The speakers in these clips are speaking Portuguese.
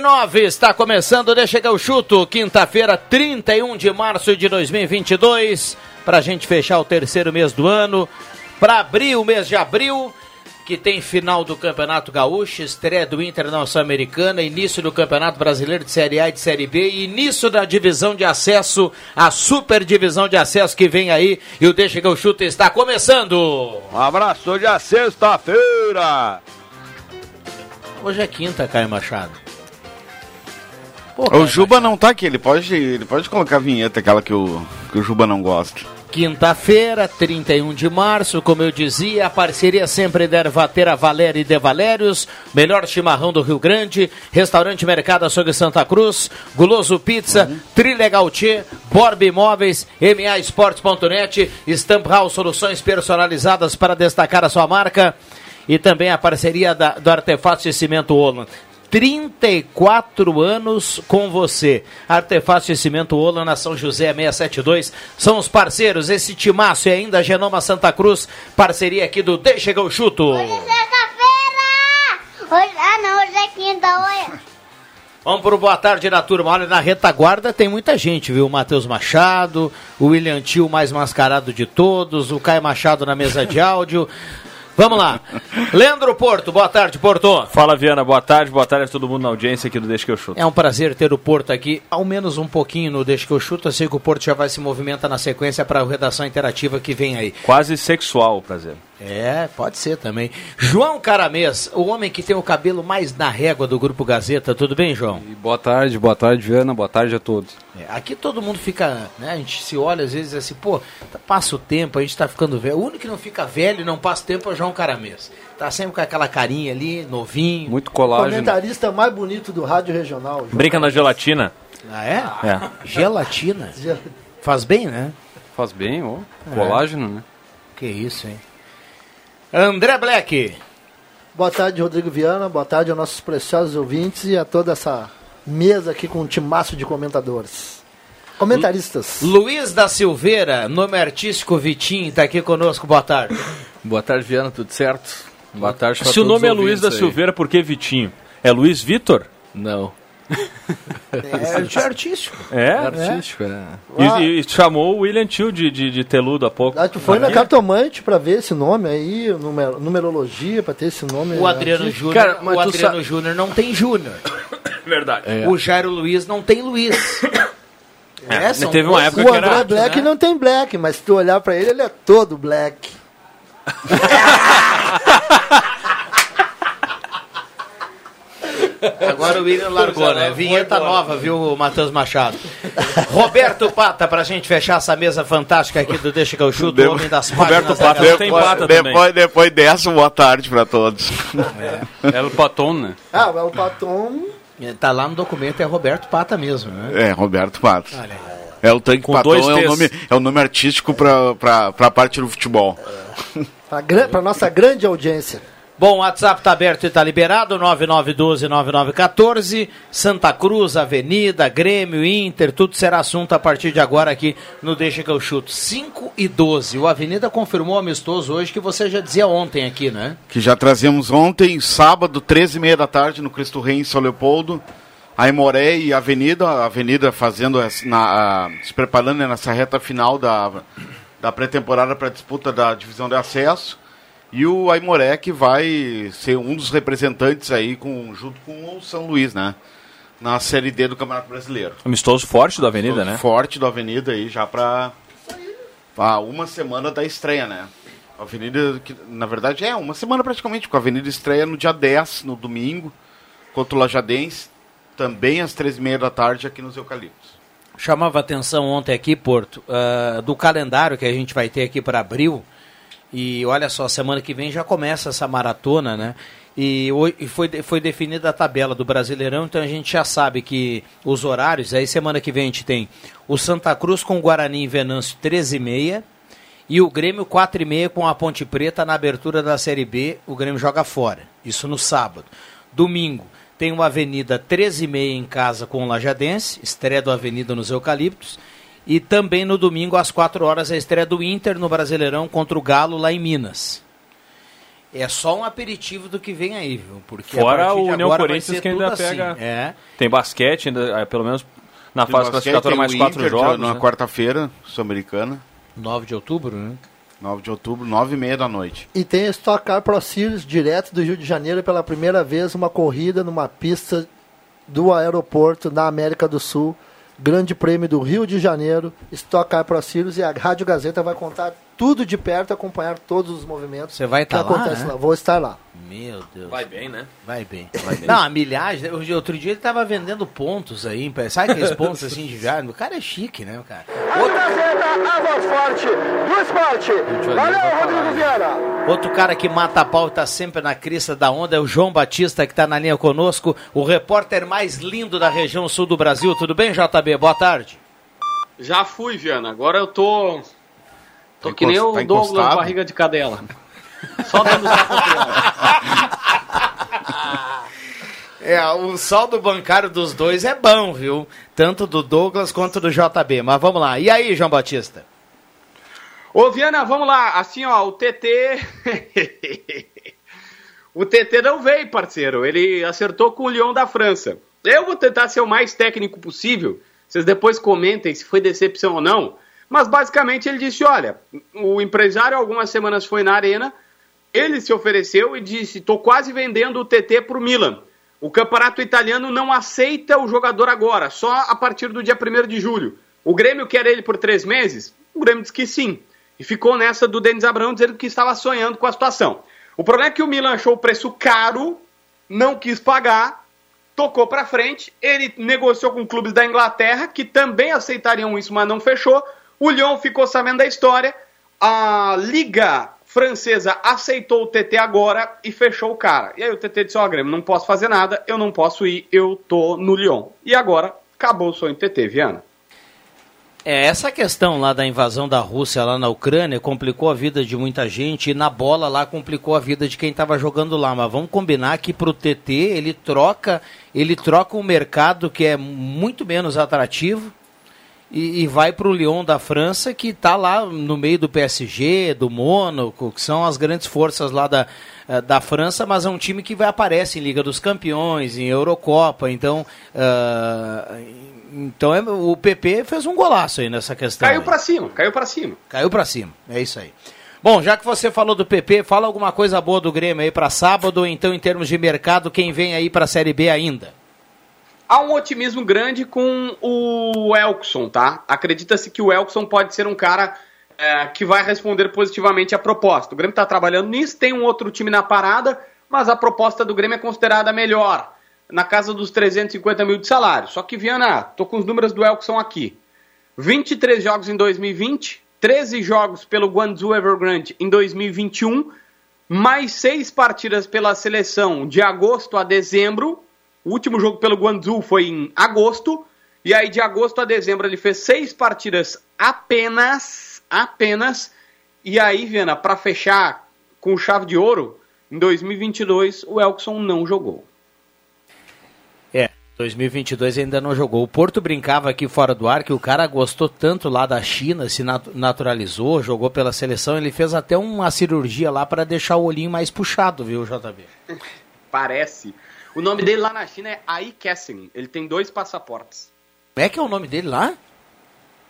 Cinco e nove, está começando, deixa que eu chuto, quinta-feira, 31 de março de 2022, para a gente fechar o terceiro mês do ano, para abrir o mês de abril, que tem final do Campeonato Gaúcho, estreia do Inter na Sul-Americana, início do Campeonato Brasileiro de Série A e de Série B, e início da divisão de acesso, a super divisão de acesso que vem aí, e o Deixa que eu chuto está começando! Um abraço, hoje é sexta-feira. Hoje é quinta, Caio Machado. Pô, O Juba não tá aqui, ele pode, ele pode colocar a vinheta, aquela que o, que o Juba não gosta. Quinta-feira, 31 de março, como eu dizia, a parceria sempre da Ervatera Valéria e De Valérios, melhor chimarrão do Rio Grande, Restaurante Mercado Açougue Santa Cruz, Guloso Pizza, Trilegal Tchê, Borb Imóveis, MAEsportes.net, Stamp House Soluções personalizadas para destacar a sua marca e também a parceria da- do Artefato de Cimento Olan. 34 anos com você. Artefato de Cimento Ola na São José 672 são os parceiros. Esse timaço e ainda a Genoma Santa Cruz, parceria aqui do Deixa que eu chuto. Hoje é sexta-feira! Hoje, ah, não, hoje é quinta, olha. Vamos pro boa tarde da turma. Olha, na retaguarda tem muita gente, viu? O Matheus Machado, o William Tio mais mascarado de todos, o Caio Machado na mesa de áudio. Vamos lá. Leandro Porto, boa tarde, Porto. Fala, Viana, boa tarde, boa tarde a todo mundo na audiência aqui do Deixa que eu chuto. É um prazer ter o Porto aqui, ao menos um pouquinho no Deixa que eu chuto. Eu sei que o Porto já vai se movimentar na sequência para a redação interativa que vem aí. Quase sexual o prazer. É, pode ser também. João Caramês, o homem que tem o cabelo mais na régua do Grupo Gazeta. Tudo bem, João? E boa tarde, boa tarde, Viana, boa tarde a todos. É, aqui todo mundo fica, né? A gente se olha às vezes assim, pô, tá- passa o tempo, a gente tá ficando velho. O único que não fica velho e não passa tempo é o João Caramês. Tá sempre com aquela carinha ali, novinho. Muito colágeno. Comentarista mais bonito do rádio regional. João Brinca na gelatina. Ah, é? É. Gelatina. Ge- Faz bem, né? Faz bem, ó. Colágeno, né? Que isso, hein? André Black. Boa tarde, Rodrigo Viana. Boa tarde aos nossos preciosos ouvintes e a toda essa mesa aqui com um timaço de comentadores. Comentaristas. Luiz da Silveira, nome artístico Vitinho, tá aqui conosco. Boa tarde. Boa tarde, Viana, tudo certo? Boa tarde Se o nome é Luiz da aí. Silveira, por que Vitinho? É Luiz Vitor? Não. É artístico. É? Artístico, é. E, e chamou o William Tio de, de, de teludo há pouco. Ah, tu foi na cartomante pra ver esse nome aí, numer- numerologia, pra ter esse nome. O Adriano. Júnior, o Adriano sa- Júnior não tem Júnior. Verdade. É. O Jairo Luiz não tem Luiz. É, teve uma época O que André era- Black né? não tem black, mas se tu olhar pra ele, ele é todo black. Agora o William largou, né? Vinheta nova, viu, Matheus Machado? Roberto Pata, pra gente fechar essa mesa fantástica aqui do Deixa que eu chuto, o homem das Roberto páginas. Pata, da- não tem pata também. depois, depois dessa, boa tarde pra todos. É o Paton, né? Ah, mas o Paton. Tá lá no documento, é Roberto Pata mesmo, né? É, Roberto Pato. Olha aí. É o tanque Com Paton, dois é o, nome, é o nome artístico pra, pra, pra parte do futebol. Pra, gran- pra nossa grande audiência. Bom, o WhatsApp tá aberto e tá liberado, 9912-9914, Santa Cruz, Avenida, Grêmio, Inter, tudo será assunto a partir de agora aqui no Deixa que eu chuto. 5 e 12, o Avenida confirmou amistoso hoje que você já dizia ontem aqui, né? Que já trazemos ontem, sábado, 13h30 da tarde, no Cristo Rei, em São Leopoldo. A Imoré e Avenida, a Avenida fazendo na, a- se preparando né, nessa reta final da, da pré-temporada para a disputa da divisão de acesso. E o Aimoré que vai ser um dos representantes aí com, junto com o São Luís, né? Na Série D do Campeonato Brasileiro. Amistoso forte da Avenida, né? Forte do Avenida aí já para uma semana da estreia, né? A Avenida, que, na verdade, é uma semana praticamente, porque a Avenida estreia no dia 10, no domingo, contra o Lajadense, também às três e meia da tarde aqui nos Eucaliptos. Chamava atenção ontem aqui, Porto, ah, do calendário que a gente vai ter aqui para abril. E olha só, semana que vem já começa essa maratona, né? E, e foi, foi definida a tabela do Brasileirão, então a gente já sabe que os horários, aí semana que vem a gente tem o Santa Cruz com o Guarani em Venâncio 13h30 e o Grêmio 4h30 com a Ponte Preta na abertura da Série B, o Grêmio joga fora. Isso no sábado. Domingo tem o Avenida 13h30 em casa com o Lajadense, estreia do Avenida nos Eucaliptos. E também no domingo, às 4 horas, a estreia do Inter no Brasileirão contra o Galo lá em Minas. É só um aperitivo do que vem aí, viu? Porque Fora o de União Corinthians que ainda assim. pega. É. Tem basquete, ainda, eh, pelo menos na Tem fase classificatória, mais quatro Inter, jogos. Na né? quarta-feira, sul-americana, 9 de outubro, né? 9 de outubro, 9 e meia da noite. E tem a Stock Car Pro Series direto do Rio de Janeiro pela primeira vez uma corrida numa pista do aeroporto na América do Sul. Grande Prêmio do Rio de Janeiro, Stock Car Pro e a Rádio Gazeta vai contar tudo de perto, acompanhar todos os movimentos Você vai que estar lá, acontecem né? lá. Vou estar lá. Meu Deus. Vai bem, né? Vai bem. Não, a milhagem. Hoje, outro dia ele tava vendendo pontos aí. Sabe aqueles pontos assim de viagem? O cara é chique, né, cara? Gazeta, a voz forte do esporte. Valeu, Rodrigo Viana. Outro cara que mata a pau e tá sempre na crista da onda é o João Batista, que tá na linha conosco, o repórter mais lindo da região sul do Brasil. Tudo bem, JB? Boa tarde. Já fui, Viana. Agora eu tô. Tô Tá que nem encost- o tá Douglas encostado? barriga de cadela. Só dando É, o saldo bancário dos dois é bom, viu? Tanto do Douglas quanto do JB. Mas vamos lá. E aí, João Batista? Ô, Viana, vamos lá. Assim, ó, o TT. o TT não veio, parceiro. Ele acertou com o Lyon da França. Eu vou tentar ser o mais técnico possível. Vocês depois comentem se foi decepção ou não. Mas basicamente ele disse: olha, o empresário algumas semanas foi na arena, ele se ofereceu e disse: estou quase vendendo o TT para o Milan. O campeonato italiano não aceita o jogador agora, só a partir do dia 1 de julho. O Grêmio quer ele por três meses? O Grêmio disse que sim. E ficou nessa do Denis Abrão dizendo que estava sonhando com a situação. O problema é que o Milan achou o preço caro, não quis pagar, tocou para frente. Ele negociou com clubes da Inglaterra que também aceitariam isso, mas não fechou. O Lyon ficou sabendo da história. A Liga Francesa aceitou o TT agora e fechou o cara. E aí o TT disse: Ó, Grêmio, não posso fazer nada, eu não posso ir, eu tô no Lyon. E agora acabou o sonho do TT, Viana. É, essa questão lá da invasão da Rússia lá na Ucrânia complicou a vida de muita gente e na bola lá complicou a vida de quem estava jogando lá. Mas vamos combinar que pro TT ele troca, ele troca um mercado que é muito menos atrativo e, e vai pro Lyon da França que está lá no meio do PSG, do Mônaco, que são as grandes forças lá da, eh, da França, mas é um time que vai aparece em Liga dos Campeões, em Eurocopa, então ah, então é- o PP fez um golaço aí nessa questão. Caiu pra cima, caiu pra cima. Caiu pra cima, é isso aí. Bom, já que você falou do PP, fala alguma coisa boa do Grêmio aí pra sábado, então em termos de mercado, quem vem aí pra Série B ainda? Há um otimismo grande com o Elkson, tá? Acredita-se que o Elkson pode ser um cara é, que vai responder positivamente à proposta. O Grêmio está trabalhando nisso, tem um outro time na parada, mas a proposta do Grêmio é considerada melhor, na casa dos 350 mil de salário. Só que, Viana, tô com os números do Elkson aqui. 23 jogos em 2020, 13 jogos pelo Guangzhou Evergrande em 2021, mais seis partidas pela seleção de agosto a dezembro. O último jogo pelo Guangzhou foi em agosto. E aí, de agosto a dezembro, ele fez seis partidas apenas. Apenas. E aí, Viana, para fechar com chave de ouro, em 2022, o Elkson não jogou. É, 2022 ainda não jogou. O Porto brincava aqui fora do ar que o cara gostou tanto lá da China, se nat- naturalizou, jogou pela seleção, ele fez até uma cirurgia lá para deixar o olhinho mais puxado, viu, JB? Parece. O nome dele lá na China é Ai Kessen. Ele tem dois passaportes. Como é que é o nome dele lá?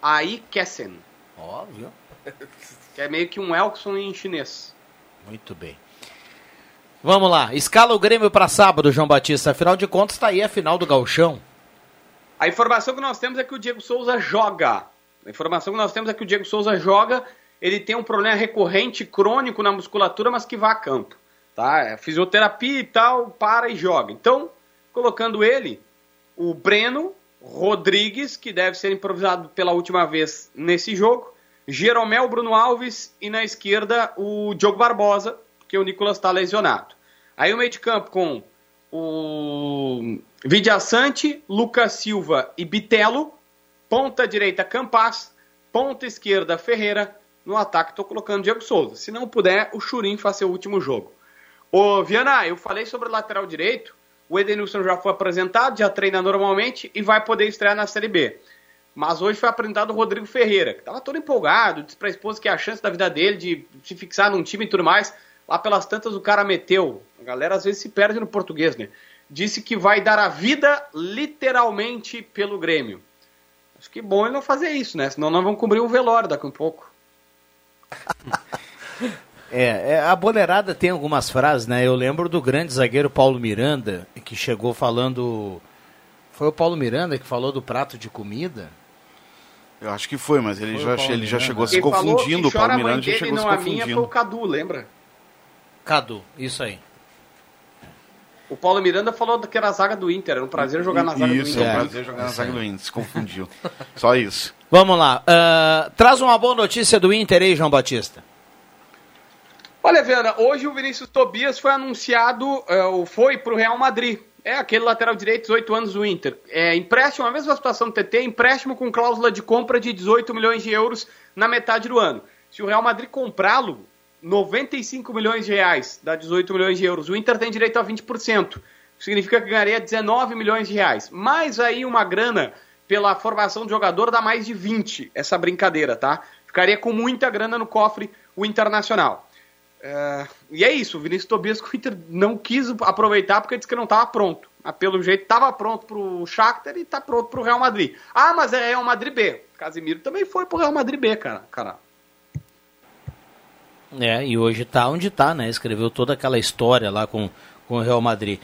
Ai Kessen. Óbvio. Que é meio que um Elkson em chinês. Muito bem. Vamos lá. Escala o Grêmio para sábado, João Batista. Afinal de contas, está aí a final do Gauchão. A informação que nós temos é que o Diego Souza joga. A informação que nós temos é que o Diego Souza joga. Ele tem um problema recorrente, crônico na musculatura, mas que vai a campo. Tá? É fisioterapia e tal, para e joga. Então, colocando ele, o Breno Rodrigues, que deve ser improvisado pela última vez nesse jogo, Jeromel Bruno Alves e na esquerda o Diogo Barbosa, porque o Nicolas está lesionado. Aí o meio de campo com o Vidiaçante, Lucas Silva e Bitelo, ponta direita Campas, ponta esquerda Ferreira, no ataque estou colocando Diego Souza. Se não puder, o Churim faz seu último jogo. Ô Viana, eu falei sobre o lateral direito, o Edenilson já foi apresentado, já treina normalmente e vai poder estrear na Série B. Mas hoje foi apresentado o Rodrigo Ferreira, que estava todo empolgado, disse para a esposa que é a chance da vida dele de se fixar num time e tudo mais. Lá pelas tantas o cara meteu. A galera às vezes se perde no português, né? Disse que vai dar a vida literalmente pelo Grêmio. Acho que bom ele não fazer isso, né? Senão nós vamos cobrir o velório daqui a um pouco. É, é, a boleirada tem algumas frases, né? Eu lembro do grande zagueiro Paulo Miranda, que chegou falando. Foi o Paulo Miranda que falou do prato de comida? Eu acho que foi, mas ele, Foi já, ele já chegou se Quem confundindo. O Paulo Miranda já chegou se não a minha, foi o confundindo. Cadu, lembra? Cadu, isso aí. O Paulo Miranda falou que era a zaga do Inter, era um prazer jogar na zaga Isso, do é Inter. um prazer jogar na zaga do Inter. Se confundiu. Só isso. Vamos lá. ah, traz uma boa notícia do Inter aí, João Batista. Olha, Viana, hoje o Vinícius Tobias foi anunciado, é, ou foi para o Real Madrid. É aquele lateral direito, 18 anos do Inter. É empréstimo, a mesma situação do TT, empréstimo com cláusula de compra de 18 milhões de euros na metade do ano. Se o Real Madrid comprá-lo, 95 milhões de reais, dá 18 milhões de euros. O Inter tem direito a 20%. Significa que ganharia 19 milhões de reais. Mais aí uma grana pela formação do jogador dá mais de 20, essa brincadeira, tá? Ficaria com muita grana no cofre o Internacional. É, e é isso, o Vinícius Tobias que o Inter não quis aproveitar porque disse que não estava pronto. Mas pelo jeito estava pronto para o Shakhtar e está pronto para o Real Madrid. Ah, mas é Real Madrid B. Casimiro também foi para o Real Madrid B, cara. cara. É, e hoje tá onde tá, né? Escreveu toda aquela história lá com, com o Real Madrid.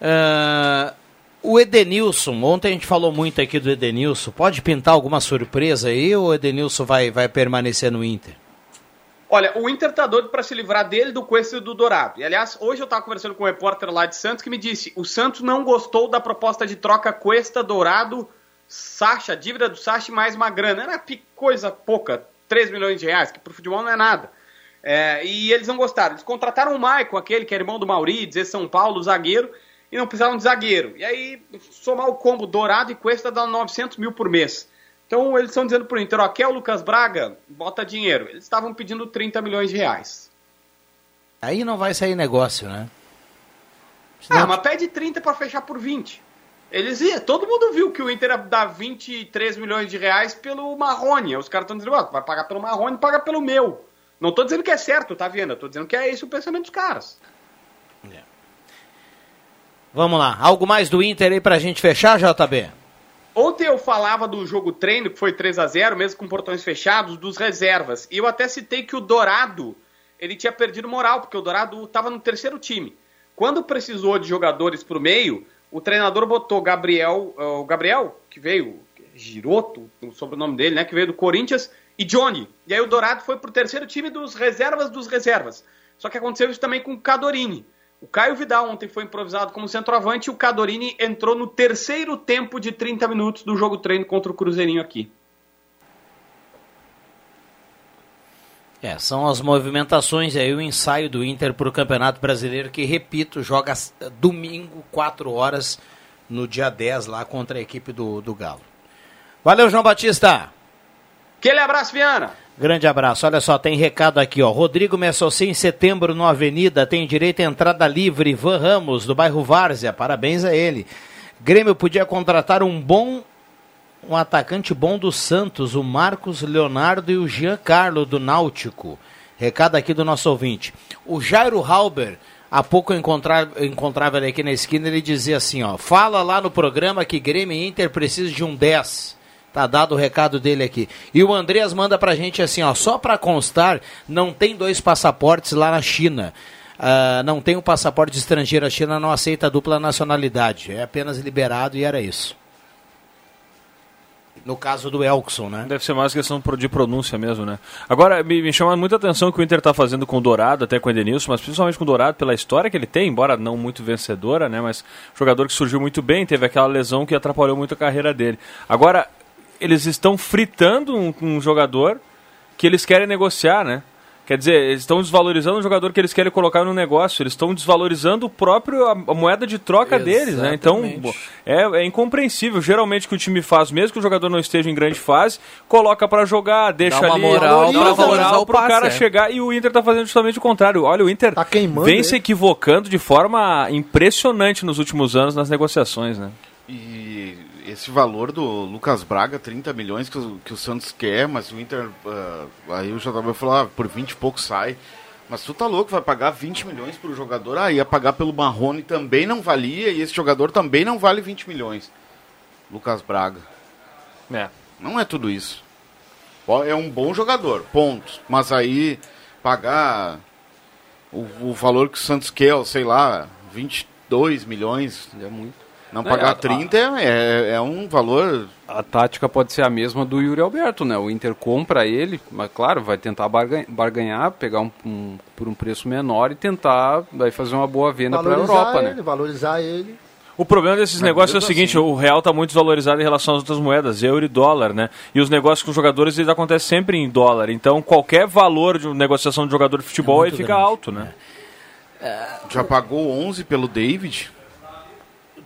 Ah, o Edenilson, ontem a gente falou muito aqui do Edenilson. Pode pintar alguma surpresa aí ou o Edenilson vai, vai permanecer no Inter? Olha, o Inter tá doido para se livrar dele, do Cuesta e do Dourado. E aliás, hoje eu estava conversando com um repórter lá de Santos que me disse: o Santos não gostou da proposta de troca Cuesta, Dourado, Sacha, dívida do Sacha e mais uma grana. Era coisa pouca, 3 milhões de reais, que pro futebol não é nada. É, e eles não gostaram. Eles contrataram o Maicon, aquele que é irmão do Mauri, dizer São Paulo, zagueiro, e não precisavam de zagueiro. E aí, somar o combo Dourado e Cuesta dá 900 mil por mês. Então eles estão dizendo pro Inter, ó, quer o Lucas Braga? Bota dinheiro. Eles estavam pedindo 30 milhões de reais. Aí não vai sair negócio, né? Ah, mas pede 30 para fechar por 20. Eles iam, todo mundo viu que o Inter ia dar 23 milhões de reais pelo Marrone. Os caras estão dizendo, ó, vai pagar pelo Marrone, paga pelo meu. Não tô dizendo que é certo, tá vendo? Eu tô dizendo que é esse o pensamento dos caras. Vamos lá. Algo mais do Inter aí pra gente fechar, JB? Ontem eu falava do jogo treino, que foi 3 a 0 mesmo com portões fechados, dos reservas. E eu até citei que o Dourado, ele tinha perdido moral, porque o Dourado estava no terceiro time. Quando precisou de jogadores pro meio, o treinador botou Gabriel, eh, o Gabriel, que veio, Giroto, o sobrenome dele, né, que veio do Corinthians, e Johnny. E aí o Dourado foi pro terceiro time dos reservas dos reservas. Só que aconteceu isso também com o Cadorini. O Caio Vidal ontem foi improvisado como centroavante e o Cadorini entrou no terceiro tempo de 30 minutos do jogo treino contra o Cruzeirinho aqui. É, são as movimentações aí, o ensaio do Inter para o Campeonato Brasileiro, que, repito, joga s- domingo, 4 horas, no dia 10, lá contra a equipe do, do Galo. Valeu, João Batista! Aquele abraço, Viana! Grande abraço. Olha só, tem recado aqui, ó. Rodrigo Messossi em setembro no Avenida tem direito à entrada livre. Van Ramos, do bairro Várzea. Parabéns a ele. Grêmio podia contratar um bom um atacante bom do Santos, o Marcos Leonardo e o Giancarlo do Náutico. Recado aqui do nosso ouvinte. O Jairo Halber Há pouco eu encontrava, eu encontrava ele aqui na esquina, ele dizia assim, ó, fala lá no programa que Grêmio e Inter precisam de um 10. Tá dado o recado dele aqui. E o Andreas manda pra gente assim, ó, só pra constar, não tem dois passaportes lá na China. Ah, não tem um passaporte estrangeiro, a China não aceita dupla nacionalidade. É apenas liberado e era isso. No caso do Elkson, né? Deve ser mais questão de pronúncia mesmo, né? Agora, me, me chama muita atenção o que o Inter tá fazendo com o Dourado, até com o Edenilson, mas principalmente com o Dourado pela história que ele tem, embora não muito vencedora, né? Mas jogador que surgiu muito bem, teve aquela lesão que atrapalhou muito a carreira dele. Agora, eles estão fritando um, um jogador que eles querem negociar, né? Quer dizer, eles estão desvalorizando um jogador que eles querem colocar no negócio, eles estão desvalorizando o próprio a, a moeda de troca deles, né? Então, Exatamente. é, é incompreensível. Geralmente o que o time faz, mesmo que o jogador não esteja em grande fase, coloca pra jogar, deixa uma ali moral dá uma moral o pro passe, cara é. chegar e o Inter tá fazendo justamente o contrário. Olha, o Inter Tá queimando vem ele. se equivocando de forma impressionante nos últimos anos nas negociações, né? E esse valor do Lucas Braga, 30 milhões que o, que o Santos quer, mas o Inter. ah, aí o JB falou, ah, por 20 e pouco sai. Mas tu tá louco, vai pagar 20 milhões pro jogador. Ah, ia pagar pelo Marrone também não valia, e esse jogador também não vale 20 milhões. Lucas Braga. É. Não é tudo isso. É um bom jogador, ponto. Mas aí pagar o, o valor que o Santos quer, sei lá, 22 milhões, É muito. Não É, pagar a- 30 é, é um valor A tática pode ser a mesma do Yuri Alberto, né? O Inter compra ele, mas claro, vai tentar barga- barganhar, pegar um, um- por um preço menor e tentar daí fazer uma boa venda para a Europa, ele, né? valorizar ele. O problema desses Mas negócios é o seguinte, assim- o real está muito desvalorizado em relação às outras moedas, euro e dólar, né? E os negócios com os jogadores eles acontecem sempre em dólar. Então qualquer valor de uma negociação de jogador de futebol É aí fica grande. alto, né? Já pagou 11 pelo David?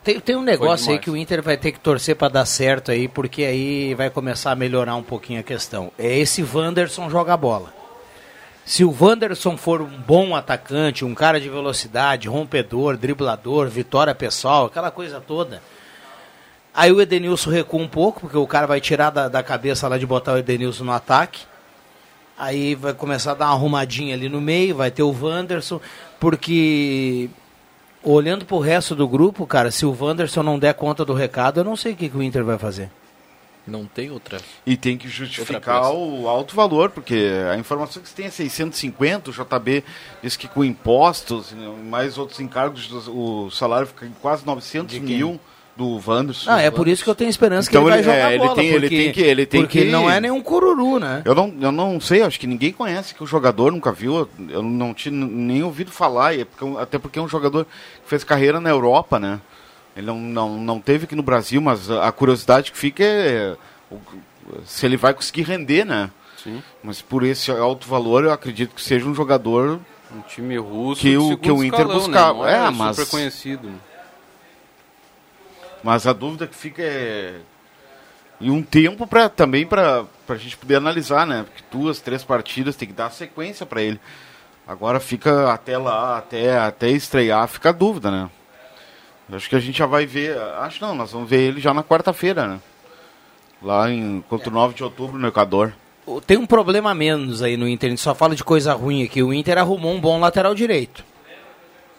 Tem, tem um negócio aí que o Inter vai ter que torcer para dar certo aí, porque aí vai começar a melhorar um pouquinho a questão. É esse Wanderson jogar bola. Se o Wanderson for um bom atacante, um cara de velocidade, rompedor, driblador, vitória pessoal, aquela coisa toda. Aí o Edenilson recua um pouco, porque o cara vai tirar da, da cabeça lá de botar o Edenilson no ataque. Aí vai começar a dar uma arrumadinha ali no meio, vai ter o Wanderson, porque olhando pro resto do grupo, cara, se o Wanderson não der conta do recado, eu não sei o que, que o Inter vai fazer. Não tem outra. E tem que justificar o alto valor, porque a informação que se tem é 650, o JB diz que com impostos e mais outros encargos, o salário fica em quase 900 De quem? mil do Wanderson. Não, é por isso que eu tenho esperança Então que ele vai ele- jogar é, ele bola, tem- ele porque, tem que- ele tem porque que- não é nenhum cururu, né? Eu não, eu não sei, acho que ninguém conhece que o jogador nunca viu, eu não tinha nem ouvido falar, e é até porque é um jogador que fez carreira na Europa, né? Ele não, não, não teve aqui no Brasil, mas a curiosidade que fica é se ele vai conseguir render, né? Sim. Mas por esse alto valor, eu acredito que seja um jogador Um time russo Que o- que o Inter escalão, buscava. Né? É, É, mas- super conhecido. Mas a dúvida que fica é. E um tempo pra, também para a gente poder analisar, né? Porque duas, três partidas tem que dar sequência para ele. Agora fica até lá, até, até estrear, fica a dúvida, né? Acho que a gente já vai ver. Acho não, nós vamos ver ele já na quarta-feira, né? Lá em contra o 9 de outubro no Equador. Tem um problema menos aí no Inter, a gente só fala de coisa ruim aqui. O Inter arrumou um bom lateral direito.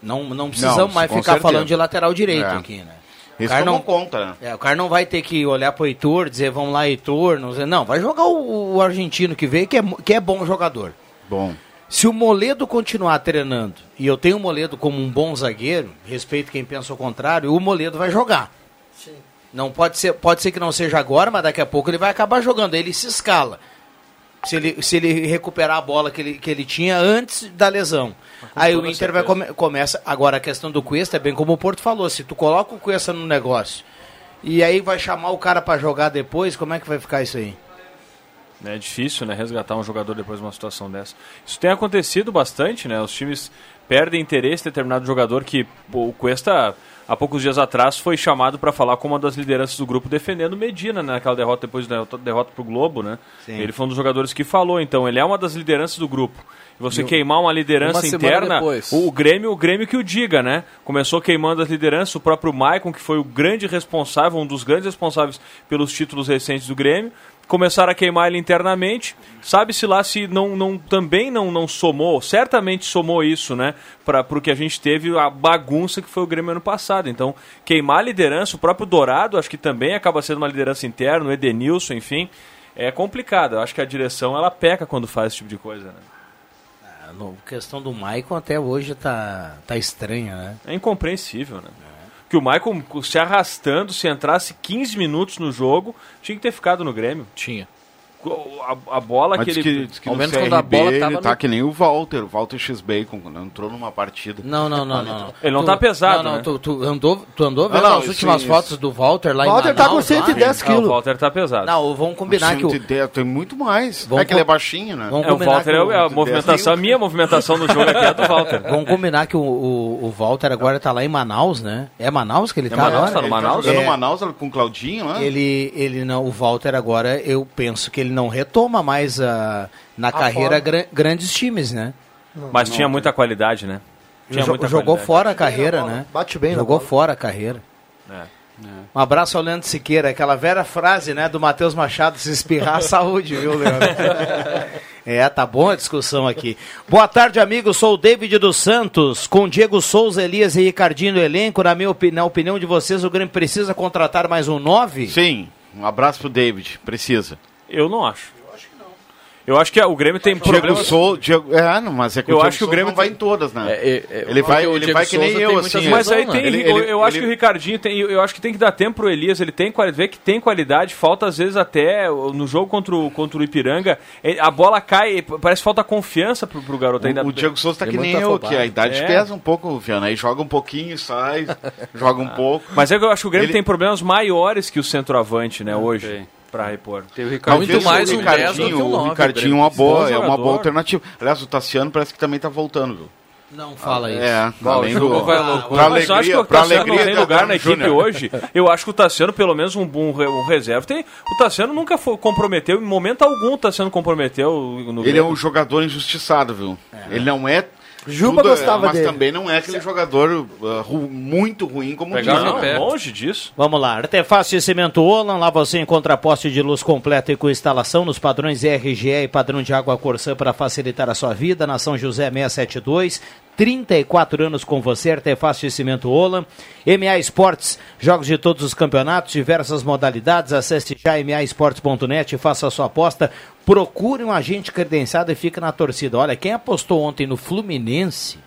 Não, não precisamos Não, mais ficar certeza. falando de lateral direito É. aqui, né? O cara não- conta, né? É, o cara não vai ter que olhar pro Heitor, dizer vamos lá, Heitor. Não, sei- não vai jogar o, o argentino que veio, que é, que é bom jogador. Bom. Se o Moledo continuar treinando, e eu tenho o Moledo como um bom zagueiro, respeito quem pensa o contrário, o Moledo vai jogar. Não pode ser, pode ser que não seja agora, mas daqui a pouco ele vai acabar jogando. Ele se escala. Se ele, se ele recuperar a bola que ele, que ele tinha antes da lesão. Aí o Inter vai come, começa. Agora a questão do Cuesta é bem como o Porto falou. Se tu coloca o Cuesta no negócio e aí vai chamar o cara pra jogar depois, como é que vai ficar isso aí? É difícil, né, resgatar um jogador depois de uma situação dessa. Isso tem acontecido bastante, né? Os times perdem interesse em determinado jogador que pô, o Cuesta há poucos dias atrás foi chamado para falar com uma das lideranças do grupo defendendo Medina né, naquela derrota depois da derrota pro Globo, né? Sim. Ele foi um dos jogadores que falou, então ele é uma das lideranças do grupo. E você queimar uma liderança uma interna, depois. o, o Grêmio, o Grêmio que o diga, né? Começou queimando as lideranças, o próprio Maicon, que foi o grande responsável, um dos grandes responsáveis pelos títulos recentes do Grêmio, começaram a queimar ele internamente. Sabe-se lá se não, não, também não, não somou, certamente somou isso, né? Para o que a gente teve, a bagunça que foi o Grêmio ano passado. Então, queimar a liderança, o próprio Dourado, acho que também acaba sendo uma liderança interna, o Edenilson, enfim. É complicado. Eu acho que a direção ela peca quando faz esse tipo de coisa, né? A questão do Maicon até hoje tá, tá estranha, né? É incompreensível, né? Que o Maicon se arrastando, se entrasse 15 minutos no jogo, tinha que ter ficado no Grêmio. Tinha. A, a bola Mas que diz ele. que, diz que ao no menos CRB quando a bola ele tava tá no- que nem o Walter, o Walter X Bacon, quando entrou numa partida. Não, não, não, não. Ele não Tu- tá pesado, Não, não, né? tu, tu andou, tu andou vendo Ah, não, as isso- últimas isso. fotos do Walter lá Walter em tá com Manaus? lá? 110 Ah, o quilos. Walter tá pesado. Não, vamos combinar que o... 110, tem muito mais. Vamos é que ele é com- baixinho, né? Vamos É, o combinar Walter é o- a movimentação, a minha movimentação no jogo aqui é do Walter. Vamos combinar que o, o, o Walter agora tá lá em Manaus, né? É Manaus que ele É tá Manaus, agora? tá no Ele tá Manaus? jogando É. Manaus com o Claudinho lá. Ele, ele não, o Walter agora, eu penso que ele não retoma mais a, na carreira forma. gran- grandes times, né? Mas tinha muita qualidade, né? Tinha Jo- muita jogou qualidade. fora a carreira, né? Bate bem Jogou fora a carreira. É. Um abraço ao Leandro Siqueira, aquela velha frase, né, do Matheus Machado, se espirrar, saúde, viu, Leandro? É, tá bom a discussão aqui. Boa tarde, amigos, sou o David dos Santos, com Diego Souza, Elias e Ricardinho no elenco. Na minha opi- na opinião de vocês, o Grêmio precisa contratar mais um 9? Sim, um abraço pro David, precisa. Eu não acho. Eu acho que o Grêmio tem Diego problemas. Sou, Diego, é, não, mas é que Eu o Diego acho que o Souza Grêmio não vai tem- em todas, né? É, é, é, ele vai, ele vai que nem Souza eu, assim. Mas aí lesões, tem, né? Ele- eu, ele- eu acho ele- que o Ricardinho tem, eu acho que tem que dar tempo pro Elias, ele tem quali- vê que tem qualidade, falta às vezes até no jogo contra o, contra o Ipiranga, a bola cai, parece que falta confiança pro, pro garoto ainda. O, o Diego Souza tá que nem eu, que a idade É. pesa um pouco, Viana. Aí joga um pouquinho, sai, joga um pouco. Mas é que eu acho que o Grêmio Ele- tem problemas maiores que o centroavante, né, hoje, pra repor. Tem o Muito Talvez mais o um 10 do que Ricardinho, um o 9, Ricardinho é o uma boa, é uma boa alternativa. Aliás, o Tassiano parece que também tá voltando, viu? Não fala isso. É, Bom, o além do... vai. Mas eu acho que alegria, o pra Tassiano não alegria tem lugar na equipe Júnior. hoje. Eu acho que o Tassiano, pelo menos um bom re- um reserva, tem. O Tassiano nunca foi, comprometeu, em momento algum o Tassiano comprometeu no Ele é um jogador injustiçado, viu? Ele não é... Juba tudo, gostava mas dele. também não é aquele jogador uh, ru- muito ruim como o no pé. longe disso. Vamos lá, Artefácio e Cimento Olan, lá você encontra poste de luz completa e com instalação nos padrões RGE e padrão de água Corsã para facilitar a sua vida, na São José 672, 34 anos com você, Artefácio e Cimento Olan, MA Esportes, jogos de todos os campeonatos, diversas modalidades, acesse já maesportes.net e faça a sua aposta, procure um agente credenciado e fique na torcida. Olha, quem apostou ontem no Fluminense,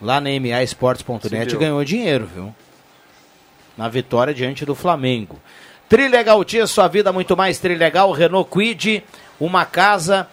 lá na maesportes.net, ganhou dinheiro, viu? na vitória diante do Flamengo. Trilegal Tia, sua vida muito mais Trilegal, Renault Quid, uma casa.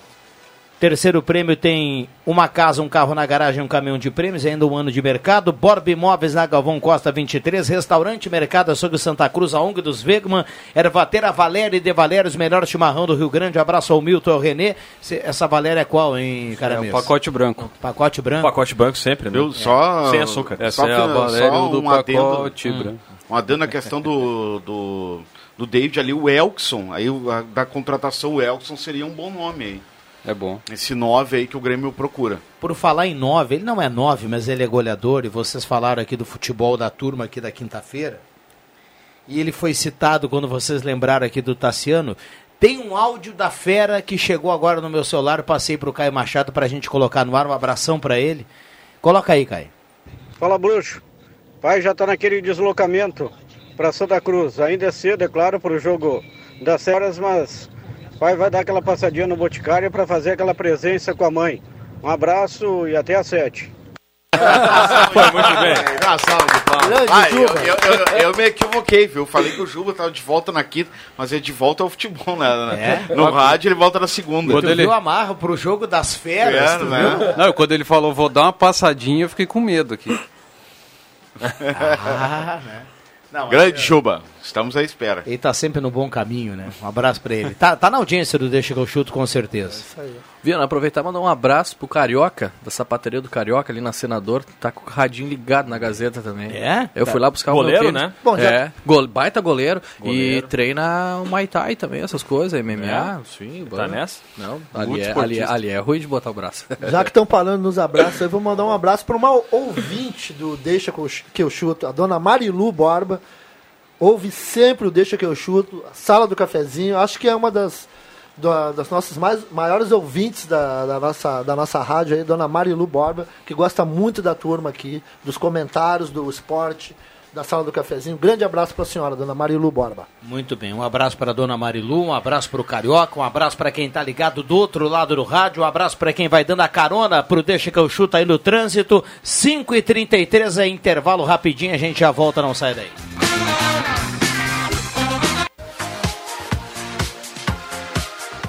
Terceiro prêmio tem uma casa, um carro na garagem, um caminhão de prêmios, ainda um ano de mercado. Borb Imóveis na Galvão Costa 23, Restaurante Mercado Açougue Santa Cruz, a ONG dos Wegman, Ervatera Valéria e De Valéria, os melhores chimarrão do Rio Grande. abraço ao Milton ao Renê. Essa Valéria é qual, hein, É cara o pacote branco. Pacote branco. Pacote branco sempre, né? Eu só... Sem açúcar. Essa só é a Valéria só do um adendo- pacote branco. Um adendo na questão do, do, do David ali, o Elkson. Aí da contratação, o Elkson seria um bom nome aí. É bom. Esse 9 aí que o Grêmio procura. Por falar em nove, ele não é nove, mas ele é goleador, e vocês falaram aqui do futebol da turma aqui da quinta-feira. E ele foi citado quando vocês lembraram aqui do Tassiano. Tem um áudio da fera que chegou agora no meu celular, passei pro Caio Machado pra gente colocar no ar, um abração pra ele. Coloca aí, Caio. Fala, bruxo. Pai já tá naquele deslocamento para Santa Cruz. Ainda é cedo, é claro, para o jogo das Ceras, mas pai vai dar aquela passadinha no Boticário para fazer aquela presença com a mãe. Um abraço e até às sete. Foi muito bem. Ah, eu, Juba. eu, eu, eu me equivoquei, viu? Falei que o Juba tava de volta na quinta, mas é de volta ao futebol, né? É? No rádio ele volta na segunda. Quando Tu ele- viu a marra pro jogo das feras, É, tu né? viu? Não, quando ele falou, vou dar uma passadinha, eu fiquei com medo aqui. Ah, né? Não, Grande Juba, estamos à espera. Ele tá sempre no bom caminho, né? Um abraço pra ele. Tá, tá na audiência do Deixa que eu chuto, com certeza. Viana, aproveitar e mandar um abraço pro Carioca, da sapateria do Carioca ali na Senador. Tá com o radinho ligado na Gazeta também. É? Eu fui lá buscar o Goleiro, meu tênis. né? Bom, já- É, gol, baita goleiro, Goleiro. E treina o Muay Thai também, essas coisas, MMA. Sim, Tá bom. nessa? Não, ali é, ali, é, ali é ruim de botar o braço. Já que estão falando nos abraços, eu vou mandar um abraço para uma ouvinte do Deixa que eu- que eu chuto, a dona Marilu Borba. Ouve sempre o Deixa Que Eu Chuto, a Sala do Cafezinho. Acho que é uma das, da- das nossas mais, maiores ouvintes da, da nossa, da nossa rádio aí, dona Marilu Borba, que gosta muito da turma aqui, dos comentários, do esporte, da Sala do Cafezinho. Grande abraço para a senhora, dona Marilu Borba. Muito bem, um abraço para dona Marilu, um abraço para o Carioca, um abraço para quem tá ligado do outro lado do rádio, um abraço para quem vai dando a carona pro Deixa que eu chuto aí no trânsito. 5h33 é intervalo rapidinho, a gente já volta, não sai daí.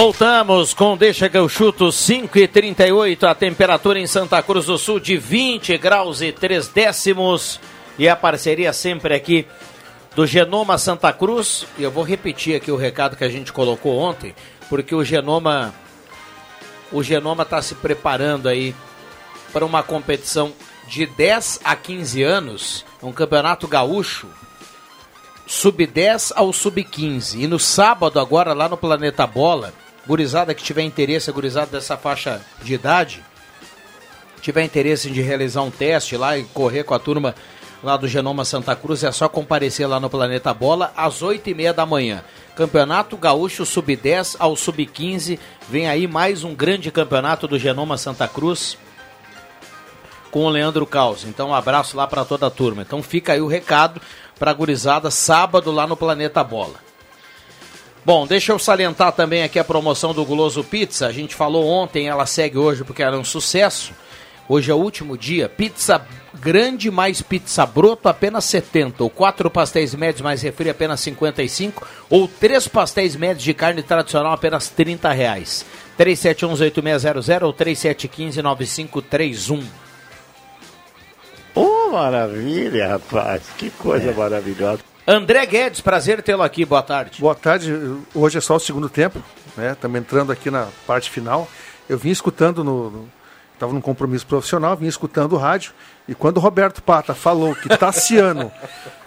Voltamos com Deixa que eu chuto 5 e 38 a temperatura em Santa Cruz do Sul de 20 graus e 3 décimos. E a parceria sempre aqui do Genoma Santa Cruz. E eu vou repetir aqui o recado que a gente colocou ontem, porque o Genoma o Genoma está se preparando aí para uma competição de 10 a 15 anos, um campeonato gaúcho sub-10 ao sub-15. E no sábado, agora, lá no Planeta Bola, gurizada que tiver interesse, a gurizada dessa faixa de idade, tiver interesse de realizar um teste lá e correr com a turma lá do Genoma Santa Cruz, é só comparecer lá no Planeta Bola às 8 e meia da manhã. Campeonato Gaúcho Sub-10 ao Sub-15. Vem aí mais um grande campeonato do Genoma Santa Cruz com o Leandro Caos. Então, um abraço lá para toda a turma. Então, fica aí o recado para a gurizada sábado lá no Planeta Bola. Bom, deixa eu salientar também aqui a promoção do Guloso Pizza. A gente falou ontem, ela segue hoje porque era um sucesso. Hoje é o último dia. Pizza grande mais pizza broto apenas 70. Ou quatro pastéis médios mais refri apenas 55. Ou três pastéis médios de carne tradicional apenas 30 reais. 3711-8600 ou 3715-9531. Ô, maravilha, rapaz. Que coisa maravilhosa. André Guedes, prazer tê-lo aqui. Boa tarde. Boa tarde. Hoje é só o segundo tempo, né? Estamos entrando aqui na parte final. Eu vim escutando no. Estava num compromisso profissional, vim escutando o rádio. E quando o Roberto Pata falou que Tassiano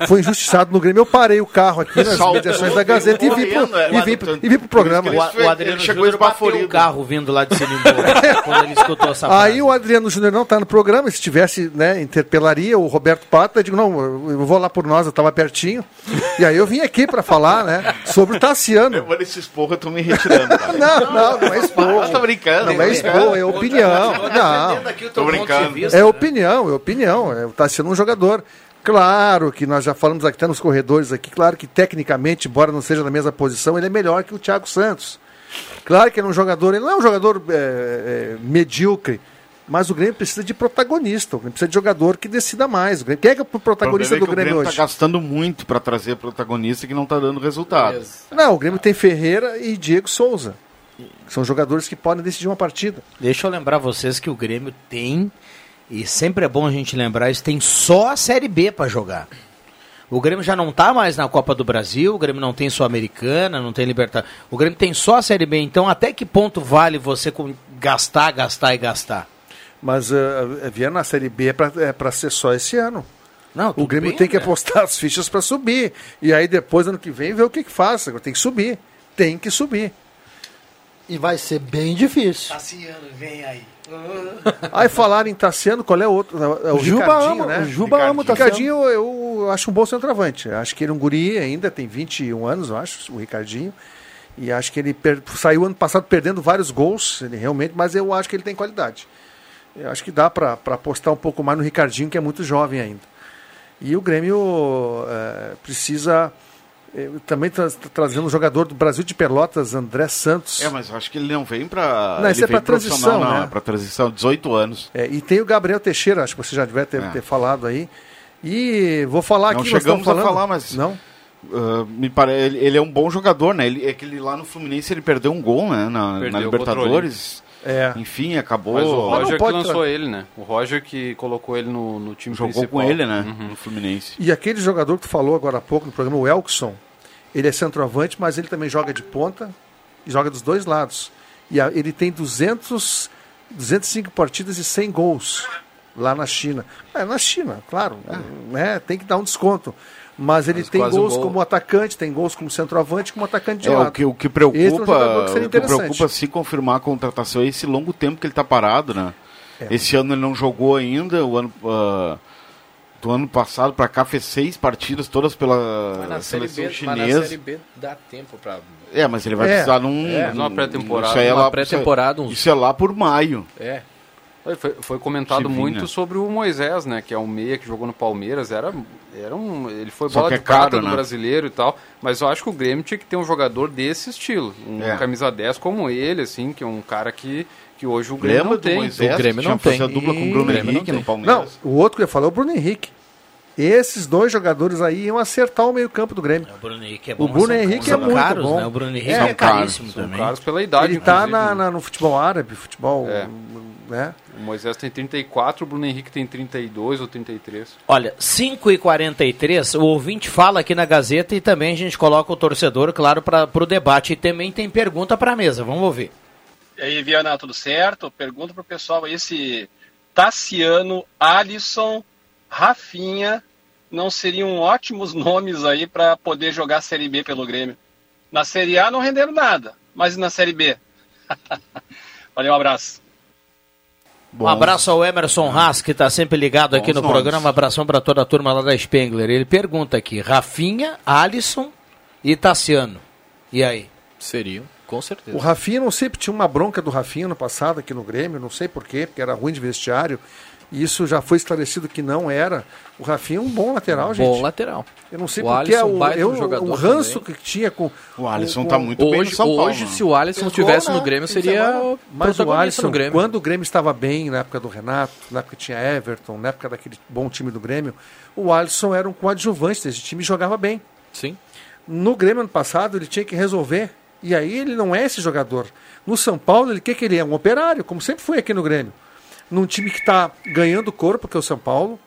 foi injustiçado no Grêmio, eu parei o carro aqui nas mediações da Gazeta e vim pro, é, e vim, pro- e vim pro programa. O, o Adriano chegou Júnior bateu o carro vindo lá de Sinimbu quando ele escutou essa frase. Aí o Adriano Júnior não está no programa, se tivesse, né, interpelaria o Roberto Pata, eu digo, não, eu vou lá por nós, eu estava pertinho. E aí eu vim aqui para falar, né, sobre o Tassiano. Eu vou nesse esporro, eu tô me retirando, cara. Não, não, não é esporro. Eu tô brincando. Não é esporro, é opinião. Não. Tô brincando. É opinião, é opinião. É, tá sendo um jogador. Claro que nós já falamos aqui, até nos corredores aqui, claro que tecnicamente, embora não seja na mesma posição, ele é melhor que o Thiago Santos. Claro que ele é um jogador, ele não é um jogador é, é, medíocre, mas o Grêmio precisa de protagonista, o Grêmio precisa de jogador que decida mais. O Grêmio, quem é, que é o protagonista O é do que o Grêmio, Grêmio hoje? tá gastando muito pra trazer protagonista que não tá dando resultado. Não, o Grêmio tem Ferreira e Diego Souza. São jogadores que podem decidir uma partida. Deixa eu lembrar vocês que o Grêmio tem, e sempre é bom a gente lembrar isso, tem só a Série B para jogar. O Grêmio já não está mais na Copa do Brasil, o Grêmio não tem Sul-Americana, não tem Libertadores. O Grêmio tem só a Série B, então até que ponto vale você gastar, gastar e gastar? Mas uh, vier na Série B é para ser só esse ano. Não, o Grêmio bem, tem que né? apostar as fichas para subir. E aí depois, ano que vem, ver o que, que faz. Agora Tem que subir. Tem que subir. E vai ser bem difícil. Tassiano, vem aí. Aí falaram em Tassiano, qual é o outro? É o, Juba Ricardinho, ama- né? o Juba ama o. Ricardinho eu, eu acho um bom centroavante. Acho que ele é um guri ainda, tem 21 anos, eu acho, o Ricardinho. E acho que ele per- saiu ano passado perdendo vários gols, ele realmente, mas eu acho que ele tem qualidade. Eu acho que dá para apostar um pouco mais no Ricardinho, que é muito jovem ainda. E o Grêmio eh, precisa eh, também tra trazendo um jogador do Brasil de Pelotas, André Santos. É, mas eu acho que ele não vem pra. Não, isso é pra transição, não, né? é pra transição, 18 anos. É, e tem o Gabriel Teixeira, acho que você já deve ter, É. ter falado aí. E vou falar Não aqui. nós chegamos estamos a falando- falar, mas- Não? ah, me pare... ele, ele é um bom jogador, né? Ele, é que ele lá no Fluminense ele perdeu um gol, né? Na, Perdeu na o Libertadores. É. Enfim, acabou. Mas o Roger que lançou tra- ele, né? O Roger que colocou ele no, no time Jogou principal. com ele, né? Uhum. No Fluminense. E aquele jogador que tu falou agora há pouco no programa, o Elkson, ele é centroavante, mas ele também joga de ponta e joga dos dois lados. E a- ele tem 200, 205 partidas e 100 gols lá na China. É, na China, claro, né? tem que dar um desconto. Mas ele Mas tem um gols gol. como atacante, tem gols como centroavante, como atacante de É, lado. o que, o que Esse é um preocupa, que o que preocupa se confirmar a contratação é esse longo tempo que ele está parado, né? É. Esse ano ele não jogou ainda, o ano ah, do ano passado para cá fez seis partidas, todas pela Mas na, série seleção B, mas na chinesa. Série B dá tempo pra. É, mas ele vai É. precisar num, É, numa num- pré-temporada. isso é pré-temporada, Isso, uns- é- isso é lá por maio. É. Foi, foi comentado Chivinha. muito sobre o Moisés, né? Que é um meia que jogou no Palmeiras. Era, era um, ele foi Só bola é de prata do né? brasileiro e tal. Mas eu acho que o Grêmio tinha que ter um jogador desse estilo. Um É. camisa 10 como ele, assim, que é um cara que, que hoje o Grêmio Lembra não tem. Moisés? O Grêmio não tinha tem. dupla com o Bruno Grêmio não Henrique tem. no Palmeiras. Não, o outro que eu falei é o Bruno Henrique. Esses dois jogadores aí iam acertar o meio-campo do Grêmio. O Bruno Henrique é O Bruno Henrique é muito caros, bom. Né? O Bruno Henrique É, é, caríssimo São também. caros pela idade, Ele tá na, né? na- no futebol árabe, futebol. É. Né? O Moisés tem 34, o Bruno Henrique tem 32 ou 33. Olha, 5 e 43 o ouvinte fala aqui na Gazeta e também a gente coloca o torcedor, claro, para o debate. E também tem pergunta para a mesa, vamos ouvir. E aí, Viana, tudo certo? Pergunta pro pessoal aí se Tassiano, Alisson, Rafinha não seriam ótimos nomes aí para poder jogar a Série B pelo Grêmio. Na Série A não renderam nada, mas na Série B. Valeu, um abraço. Um abraço ao Emerson Haas, que está sempre ligado aqui no Bons nomes. programa. Um abração para toda a turma lá da Spengler. Ele pergunta aqui: Rafinha, Alisson e Tassiano. E aí? Seriam, com certeza. O Rafinha, não sei, tinha uma bronca do Rafinha no passado aqui no Grêmio, não sei porquê, porque era ruim de vestiário. E isso já foi esclarecido que não era. O Rafinha é um bom lateral, gente. Bom lateral. Eu não sei O porque Alisson, o, baita eu, jogador o ranço também. que tinha com. O Alisson com- tá muito bem no Hoje, São Paulo. hoje né? se o Alisson estivesse no? Grêmio, seria o Mas o Alisson, no Grêmio. quando o Grêmio estava bem, na época do Renato, na época que tinha Everton, na época daquele bom time do Grêmio, o Alisson era um coadjuvante desse time e jogava bem. Sim. No Grêmio ano passado, ele tinha que resolver. E aí ele não é esse jogador. No São Paulo, ele quer que ele é um operário, como sempre foi aqui no Grêmio. Num time que está ganhando corpo, que é o São Paulo.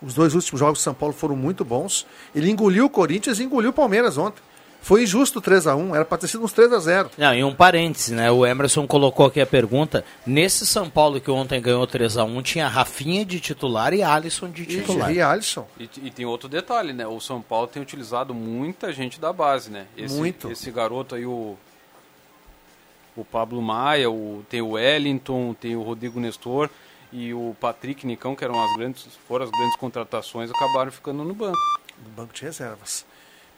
Os dois últimos jogos do São Paulo foram muito bons. Ele engoliu o Corinthians e engoliu o Palmeiras ontem. Foi injusto 3 a 1 era para ter sido uns 3 a 0 Não, e um parênteses, né? O Emerson colocou aqui a pergunta. Nesse São Paulo que ontem ganhou 3x1, tinha Rafinha de titular e Alisson de titular. E Alisson. E, e tem outro detalhe, né? O São Paulo tem utilizado muita gente da base, né? Esse, Muito. Esse garoto aí, o, o Pablo Maia, o, tem o Wellington, tem o Rodrigo Nestor e o Patrick Nicão, que eram as grandes, foram as grandes contratações, acabaram ficando no banco. No banco de reservas.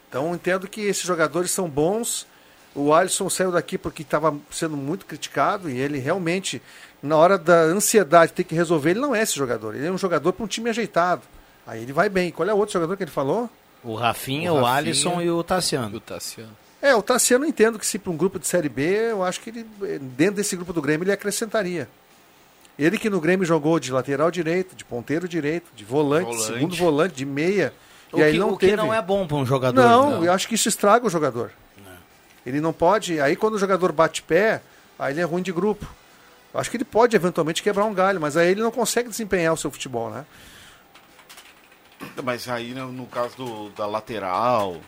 Então entendo que esses jogadores são bons. O Alisson saiu daqui porque estava sendo muito criticado e ele realmente, na hora da ansiedade de ter que resolver, ele não é esse jogador. Ele é um jogador para um time ajeitado. Aí ele vai bem. Qual é o outro jogador que ele falou? O Rafinha, O o, Rafinha Alisson e o Tassiano. O Tassiano. É, o Tassiano eu entendo que se para um grupo de Série B, eu acho que ele, dentro desse grupo do Grêmio, ele acrescentaria. Ele que no Grêmio jogou de lateral direito, de ponteiro direito, de volante, Volante. segundo volante, de meia. O, e aí que, não o que teve. não é bom para um jogador. Não, né? eu acho que isso estraga o jogador. Ele não pode. Aí quando o jogador bate pé, aí ele é ruim de grupo. Eu acho que ele pode eventualmente quebrar um galho, mas aí ele não consegue desempenhar o seu futebol, né? Mas aí no, no caso do, da lateral,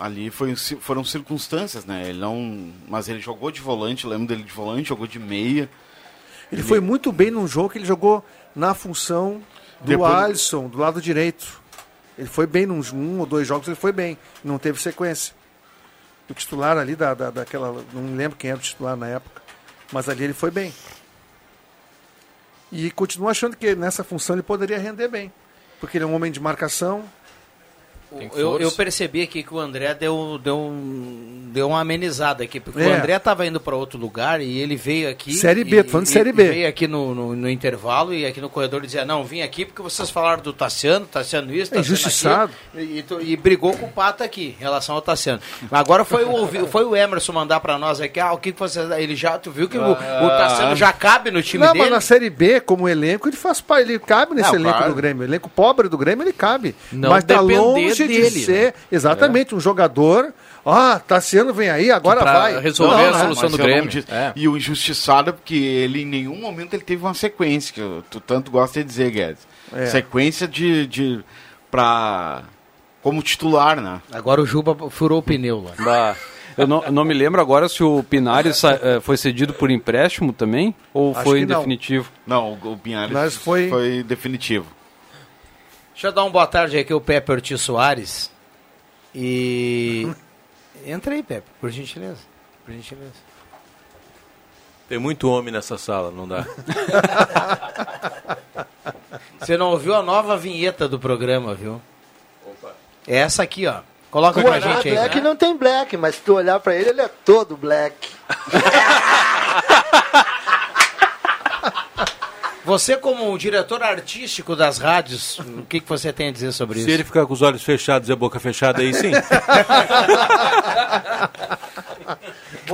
ali foi, foram circunstâncias, né? Ele não, mas ele jogou de volante, lembro dele de volante, jogou de meia. Ele, foi muito bem num jogo que ele jogou na função do Depois- Alisson, do lado direito. Ele foi bem num um ou dois jogos, ele foi bem. Não teve sequência. O titular ali da, da, daquela. Não me lembro quem era o titular na época. Mas ali ele foi bem. E continuo achando que nessa função ele poderia render bem. Porque ele é um homem de marcação. Eu, eu percebi aqui que o André deu, deu, um- deu uma amenizada aqui, porque o É. André estava indo para outro lugar e ele veio aqui. Série B, e- tô falando de e- Série B. Veio aqui no, no, no intervalo e aqui no corredor dizia: Não, vim aqui porque vocês falaram do Tassiano, Tassiano isso, É Tassiano injustiçado. aquilo", E, e e brigou com o Pata aqui em relação ao Tassiano. Agora foi o, foi o Emerson mandar para nós aqui: Ah, o que você. Ele já, tu viu que o, o Tassiano já cabe no time não, dele? mas na Série B, como elenco, ele faz parte, ele cabe nesse Não, elenco claro. do Grêmio. Elenco pobre do Grêmio, ele cabe. Não mas tá depender longe longe de dele, ser né? exatamente um jogador. Ah, Tassiano vem aí, agora vai. resolver Não, a solução do Grêmio. disse- É. E o injustiçado é porque ele em nenhum momento ele teve uma sequência, que eu- tu tanto gosta de dizer, Guedes. É. Sequência de, de pra como titular, né? Agora o Juba furou o pneu lá. Bah, eu não, não me lembro agora se o Pinares eh, foi cedido por empréstimo também ou Acho foi definitivo. Não, o Pinhares Mas foi- foi definitivo. Deixa eu dar uma boa tarde aqui ao Pepe Ortiz Soares. E. Entra aí, Pepe, por gentileza. Por gentileza. Tem muito homem nessa sala, não dá. Você não ouviu a nova vinheta do programa, viu? É essa aqui, ó. Coloca pra gente aí. Black né? não tem black, mas se tu olhar pra ele, ele é todo black. Você, como diretor artístico das rádios, o que, que você tem a dizer sobre Se isso? ele ficar com os olhos fechados e a boca fechada aí, sim.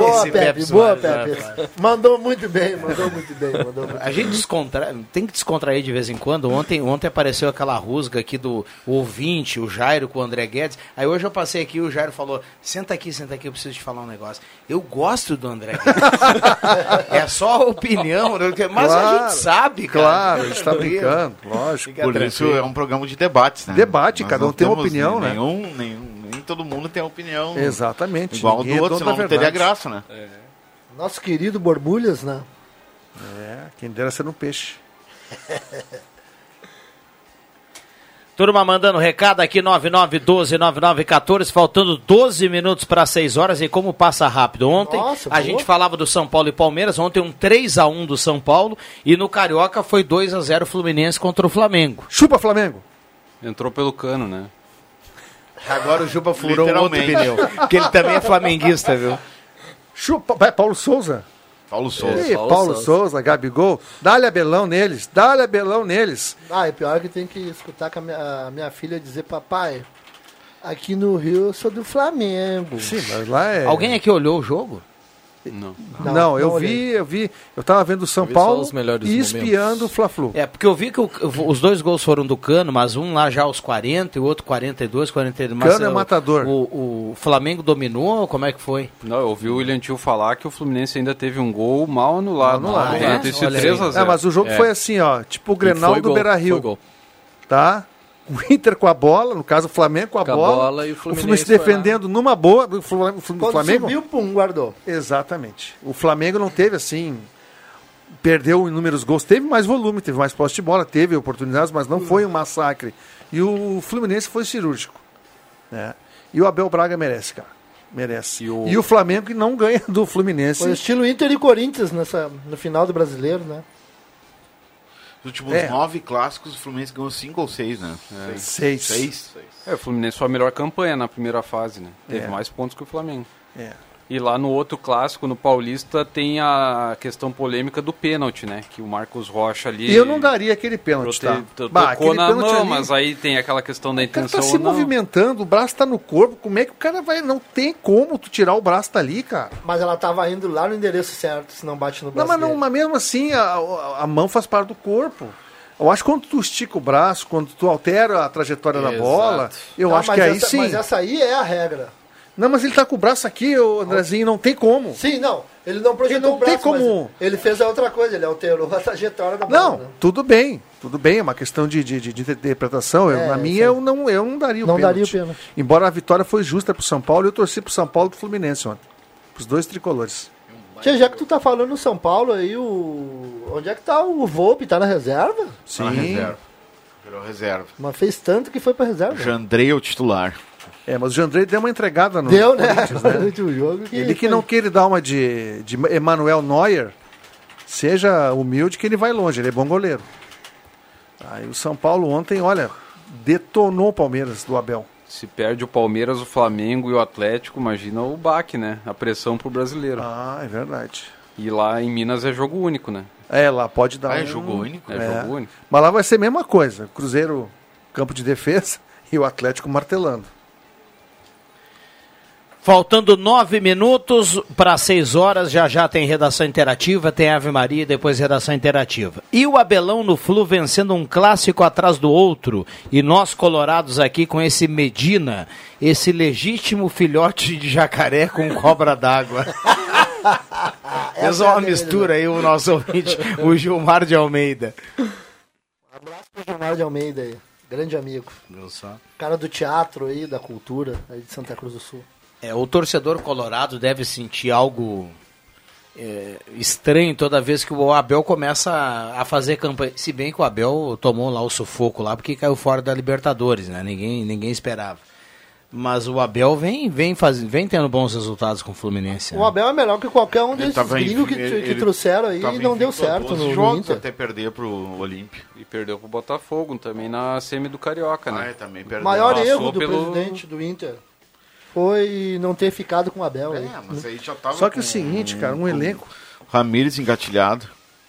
Boa, Esse Pepe, Pepe boa, Soares, Pepe. Mandou muito bem, mandou muito bem. Mandou muito A gente descontra... tem que descontrair de vez em quando. Ontem, ontem apareceu aquela rusga aqui do ouvinte, o Jairo com o André Guedes. Aí hoje eu passei aqui e o Jairo falou: senta aqui, senta aqui, eu preciso te falar um negócio. Eu gosto do André Guedes. é só a opinião, né? mas a Claro, gente sabe, cara. Claro, a gente tá brincando, lógico. Por isso é um programa de debates, né? Debate, Nós cada um tem uma opinião, né? Nenhum, nenhum, nem todo mundo tem opinião Exatamente. igual ninguém é do outro, dono da senão não teria verdade. graça, né? Nosso querido Borbulhas, né? É, quem dera ser um peixe. Turma mandando recado aqui, 9912-9914, faltando 12 minutos para 6 horas e como passa rápido. Ontem Nossa, a boa. gente falava do São Paulo e Palmeiras, ontem um 3x1 do São Paulo e no Carioca foi 2x0 Fluminense contra o Flamengo. Chupa Flamengo! Entrou pelo cano, né? Agora o Juba furou um outro pneu, porque ele também é flamenguista, viu? Chupa, vai, Paulo Souza. Paulo Souza. Ih, Paulo Paulo, Souza. Souza, Gabigol. Dá-lhe abelão neles, dá-lhe abelão neles. Ah, é pior que tem que escutar com a minha, a minha filha dizer, papai, aqui no Rio eu sou do Flamengo. Sim, mas lá é. Alguém aqui olhou o jogo? Não. Não, Não, eu não vi, eu vi. Eu tava vendo o São Paulo os melhores e momentos. espiando o Fla-Flu. É, porque eu vi que o- os dois gols foram do Cano, mas um lá já aos 40 e o outro 42, 42. Mas Cano é o- matador. O, o Flamengo dominou, como é que foi? Não, eu ouvi o William Tio falar que o Fluminense ainda teve um gol mal anulado. Mal anulado, Poderia é? ter sido Olha aí. 3 a 0 É, mas o jogo É. foi assim, ó, tipo o Grenal do Beira-Rio, tá? O Inter com a bola, no caso o Flamengo com a, Com a bola, bola e o o Fluminense Fluminense foi lá. defendendo numa boa, o Fla- o Fla- o Quando Flamengo subiu, pum, guardou. Exatamente. O Flamengo não teve assim. Perdeu inúmeros gols, teve mais volume, teve mais posse de bola, teve oportunidades, mas não foi um massacre. E o Fluminense foi cirúrgico. Né? E o Abel Braga merece, cara. Merece. E o- o, Flamengo que não ganha do Fluminense. Foi estilo Inter e Corinthians nessa, no final do brasileiro, né? Nos últimos É. nove clássicos, o Fluminense ganhou cinco ou seis, né? Seis. Seis. É, o Fluminense foi a melhor campanha na primeira fase, né? Teve É. mais pontos que o Flamengo. É. E lá no outro clássico, no Paulista, tem a questão polêmica do pênalti, né? Que o Marcos Rocha ali. E eu não daria aquele pênalti, tá? Bah, Tocou aquele na pênalti mão, ali- mas aí tem aquela questão da O cara intenção tá se não. movimentando, o braço tá no corpo. Como é que o cara vai. Não tem como tu tirar o braço dali, cara. Mas ela tava indo lá no endereço certo, se não bate no Não, braço mas, não, dele. mas mesmo assim, a, a- mão faz parte do corpo. Eu acho que quando tu estica o braço, quando tu altera a trajetória da Exato. bola, eu Tá, acho que aí essa, sim. Mas essa aí é a regra. Não, mas ele tá com o braço aqui, ô Andrezinho, não tem como. Sim, não. Ele não projetou Ele não o braço, tem como- mas ele fez a outra coisa, ele alterou a trajetória da bola. Não, né? tudo bem, tudo bem, é uma questão de, de, de- de interpretação. Eu- É, na minha, eu não, eu não daria o Não pênalti. daria o pênalti. Embora a vitória foi justa pro São Paulo, eu torci pro São Paulo e pro Fluminense ontem. Os dois tricolores. Tia, já que tu tá falando no São Paulo aí, o. Onde é que tá o Volpe? Tá na reserva? Tá na reserva. Virou reserva. Mas fez tanto que foi pra reserva. Jandrei é o titular. É, mas o Jandrei deu uma entregada no Deu, né? Corinthians, né? Durante o jogo. Que Ele que não queira dar uma de, de Emanuel Neuer, seja humilde que ele vai longe, ele é bom goleiro. Aí o São Paulo ontem, olha, detonou o Palmeiras do Abel. Se perde o Palmeiras, o Flamengo e o Atlético, imagina o baque, né? A pressão pro brasileiro. Ah, é verdade. E lá em Minas é jogo único, né? É, lá pode dar Ah, é um- jogo único? É, jogo único. Mas lá vai ser a mesma coisa. Cruzeiro, campo de defesa e o Atlético martelando. Faltando nove minutos para seis horas, já já tem redação interativa, tem Ave Maria e depois redação interativa. E o Abelão no Flu vencendo um clássico atrás do outro. E nós colorados aqui com esse Medina, esse legítimo filhote de jacaré com cobra d'água. Fez uma mistura aí o nosso ouvinte, o Gilmar de Almeida. Abraço pro Gilmar de Almeida aí, grande amigo. Viu só? Cara do teatro aí, da cultura, aí de Santa Cruz do Sul. É, o torcedor colorado deve sentir algo é, estranho toda vez que o Abel começa a, a fazer campanha. Se bem que o Abel tomou lá o sufoco lá porque caiu fora da Libertadores, né? Ninguém, ninguém esperava. Mas o Abel vem, vem, faz, vem tendo bons resultados com o Fluminense. né? O Abel é melhor que qualquer um desses gringos que, ele- que ele trouxeram aí e não deu certo 12 no, jogos Inter. até perder pro Olímpio. E perdeu pro Botafogo também na semi do Carioca, né? Ah, é, também O perdeu. maior Passou erro do pelo- presidente do Inter foi não ter ficado com o Abel aí. É, mas aí já tava Só que com o seguinte, cara, um elenco. Ramires engatilhado.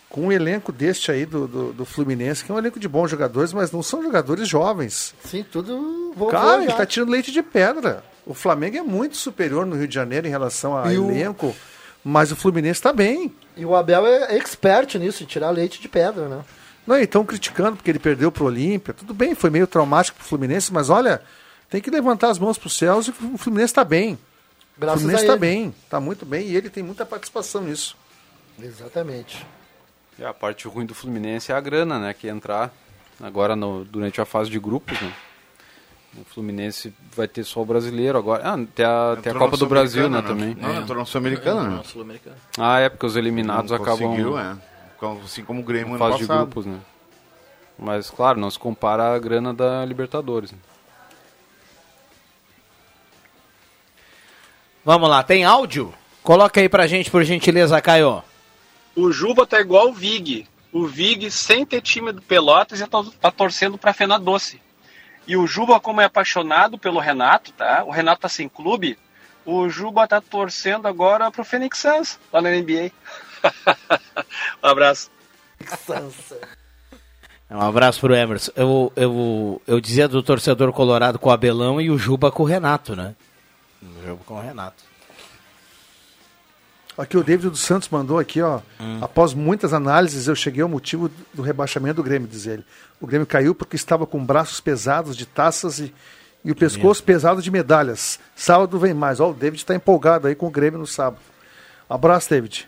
Com um elenco deste aí do, do, do Fluminense, que é um elenco de bons jogadores, mas não são jogadores jovens. Sim, tudo vovô Cara, ele tá tirando leite de pedra. O Flamengo é muito superior no Rio de Janeiro em relação a E o- elenco, mas o Fluminense tá bem. E o Abel é expert nisso, de tirar leite de pedra, né? Não, estão criticando porque ele perdeu pro Olímpia. Tudo bem, foi meio traumático pro Fluminense, mas olha, tem que levantar as mãos pros céus e o Fluminense tá bem. Graças o Fluminense tá ele. bem, tá muito bem e ele tem muita participação nisso. Exatamente. E a parte ruim do Fluminense é a grana, né? Que entrar agora no- durante a fase de grupos, né? O Fluminense vai ter só o brasileiro agora. Ah, tem a, tem a Copa do Brasil, né, Sul-Americana, também. Não, entrou na Sul-Americana, né? Ah, é, porque os eliminados Não acabam conseguiu, é. Assim como o Grêmio na ano fase de passado. grupos, né? Mas, claro, não se compara a grana da Libertadores. né? Vamos lá, tem áudio? Coloca aí pra gente, por gentileza, Caio. O Juba tá igual o Vig. O Vig, sem ter time do Pelotas, já tá, tá torcendo pra Fena Doce. E o Juba, como é apaixonado pelo Renato, tá? O Renato tá sem clube. O Juba tá torcendo agora pro Phoenix Suns, lá na NBA. um abraço. Um abraço pro Emerson. Eu, eu, eu dizia do torcedor colorado com o Abelão e o Juba com o Renato, né? O Juba com o Renato. Aqui o David dos Santos mandou aqui, ó. Após muitas análises, eu cheguei ao motivo do rebaixamento do Grêmio, diz ele. O Grêmio caiu porque estava com braços pesados de taças e, e o pescoço pesado de medalhas. Sábado vem mais. Ó, o David está empolgado aí com o Grêmio no sábado. Abraço, David.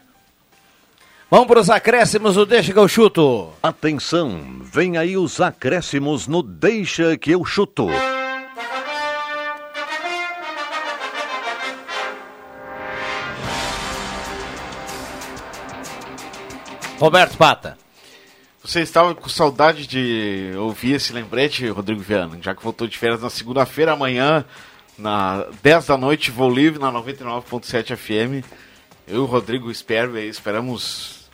Vamos para os acréscimos do Deixa que eu chuto. Atenção, vem aí os acréscimos no Deixa que eu chuto. Roberto Pata. Você estava com saudade de ouvir esse lembrete, Rodrigo Viana, já que voltou de férias na segunda-feira amanhã, na 10 da noite, voo livre na 99.7 FM. Eu e o Rodrigo Sperber esperamos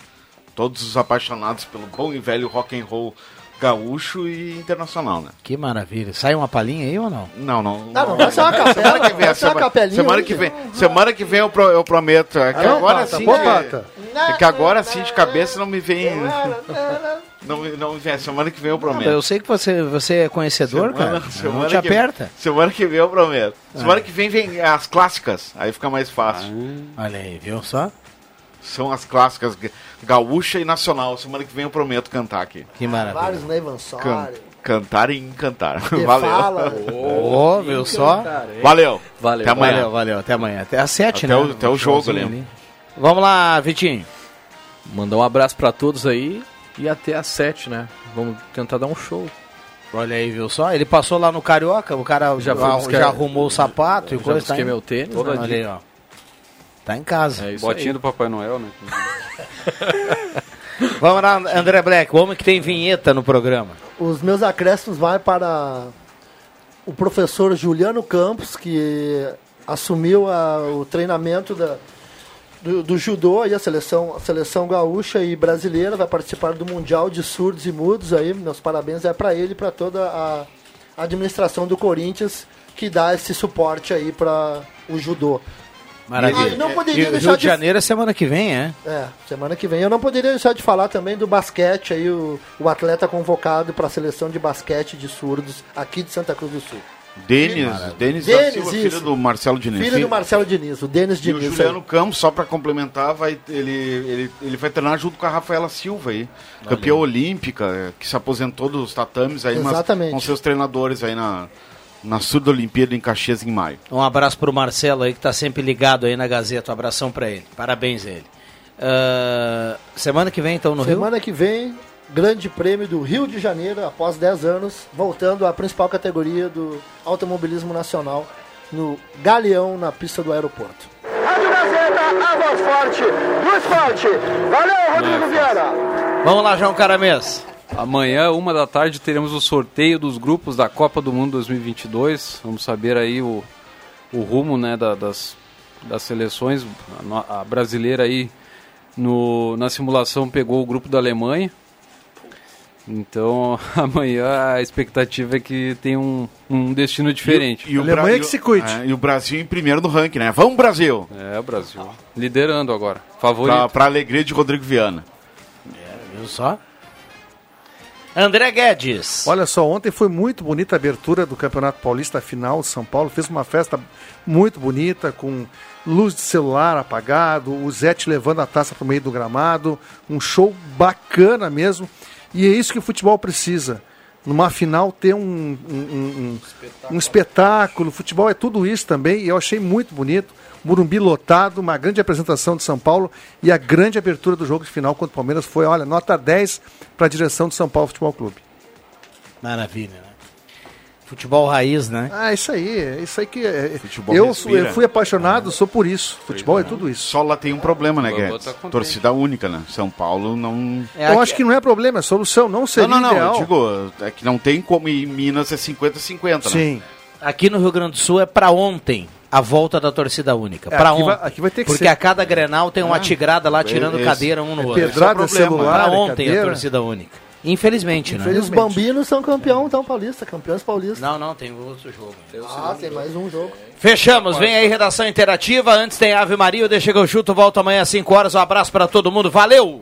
todos os apaixonados pelo bom e velho rock and roll gaúcho e internacional, né? Que maravilha. Sai uma palhinha aí ou não? Não, não. Ah, não, vai ser uma capela, Semana que vem, semana, capelinha semana que vem, semana que vem eu, pro- eu prometo. É que Ah, não, agora Pata, sim. pô, que- Pata. É que agora sim de cabeça não me vem. Não, me- não. Semana que vem eu prometo. Eu sei que você, você é conhecedor, cara. não te que- aperta. Semana que vem eu prometo. Semana que vem vem as clássicas, aí fica mais fácil. Olha aí, viu só? São as clássicas ga- gaúcha e nacional. Semana que vem eu prometo cantar aqui. Que maravilha. Vários Neyvan Can- Soares. cantar e encantar. Valeu. fala. Ô, viu só? Valeu. Valeu. Até amanhã. Valeu, valeu. Até amanhã. Até às sete, Até né? o- até o jogo, né? ali. Vamos lá, Vitinho. Mandar um abraço pra todos aí e até às sete, né? Vamos tentar dar um show. Olha aí, viu só? Ele passou lá no Carioca, o cara já, Já já, arrumou o sapato e Já coisa. busquei tá meu tênis, Olha né? aí, ó. Tá em casa. É isso Botinha aí. do Papai Noel, né? Vamos lá, André Black, o homem que tem vinheta no programa. Os meus acréscimos vai para o professor Juliano Campos, que assumiu a- o treinamento da, do, do judô e a seleção, a seleção gaúcha e brasileira, vai participar do Mundial de Surdos e Mudos aí. Meus parabéns é para ele e para toda a administração do Corinthians que dá esse suporte aí para o judô. Maravilha. Não poderia E deixar Rio de de- Janeiro é semana que vem, é? É, semana que vem. Eu não poderia deixar de falar também do basquete aí, o, o atleta convocado para a seleção de basquete de surdos aqui de Santa Cruz do Sul. Denis, Denis, da Denis, Silva, isso. filho do Marcelo Diniz. Filho do Marcelo Diniz, o Denis E o Diniz. Juliano aí. Campos, só para complementar, vai, ele, ele, ele vai treinar junto com a Rafaela Silva aí, campeã olímpica, que se aposentou dos tatames aí, mas Exatamente. com seus treinadores aí na, na Surda Olimpíada em Caxias em maio. Um abraço pro Marcelo aí que tá sempre ligado aí na Gazeta. Um abração para ele. Parabéns a ele. Ah, semana que vem, então, no Rio? Semana que vem, Grande Prêmio do Rio de Janeiro, após 10 anos, voltando à principal categoria do automobilismo nacional, no Galeão, na pista do aeroporto. Rádio Gazeta, a voz forte do esporte. Valeu, Rodrigo Vieira. Vamos lá, João Caramês. Amanhã, uma da tarde, teremos o sorteio dos grupos da Copa do Mundo 2022. Vamos saber aí o, o rumo né, da- das, das seleções. A, a brasileira aí no, na simulação pegou o grupo da Alemanha. Então amanhã a expectativa é que tenha um, um destino diferente. E o, Bra- e o- é, e o Brasil em primeiro no ranking, né? Vamos, Brasil! É, o Brasil. Liderando agora. Favorito. Pra, pra alegria de Rodrigo Viana. Viu só? André Guedes. Olha só, ontem foi muito bonita a abertura do Campeonato Paulista, final de São Paulo. Fez uma festa muito bonita, com luz de celular apagado, o Zete levando a taça para o meio do gramado. Um show bacana mesmo. E é isso que o futebol precisa. Numa final ter um, um, um- um- um espetáculo. Futebol é tudo isso também. E eu achei muito bonito. Morumbi lotado, uma grande apresentação de São Paulo e a grande abertura do jogo de final contra o Palmeiras foi, olha, nota 10 para a direção do São Paulo Futebol Clube. Maravilha, né? Futebol raiz, né? Ah, isso aí, é isso aí que é. Futebol eu, eu fui apaixonado, sou por isso. Futebol é tudo isso. Só lá tem um problema, né, Guedes? tá. Torcida única, né? São Paulo não. eu acho que não é problema, é solução, não seria não, não, não. ideal. Eu digo, é que não tem como em Minas é 50-50, né? Sim. Aqui no Rio Grande do Sul é pra ontem a volta da torcida única. É, pra aqui ontem. vai- aqui vai ter que Porque ser. a cada Grenal tem uma Ah, tigrada lá tirando esse- cadeira um no é outro. pedrada, é celular, Pra é ontem a cadeira. torcida única. Infelizmente, né? E os bambinos são campeão, então, paulista, campeões paulistas. Não, não, tem outro jogo. Ah, tem mais um jogo. Fechamos, vem aí redação interativa. Antes tem Ave Maria, o Deixa que eu chuto. Volta amanhã às 5 horas. Um abraço pra todo mundo. Valeu!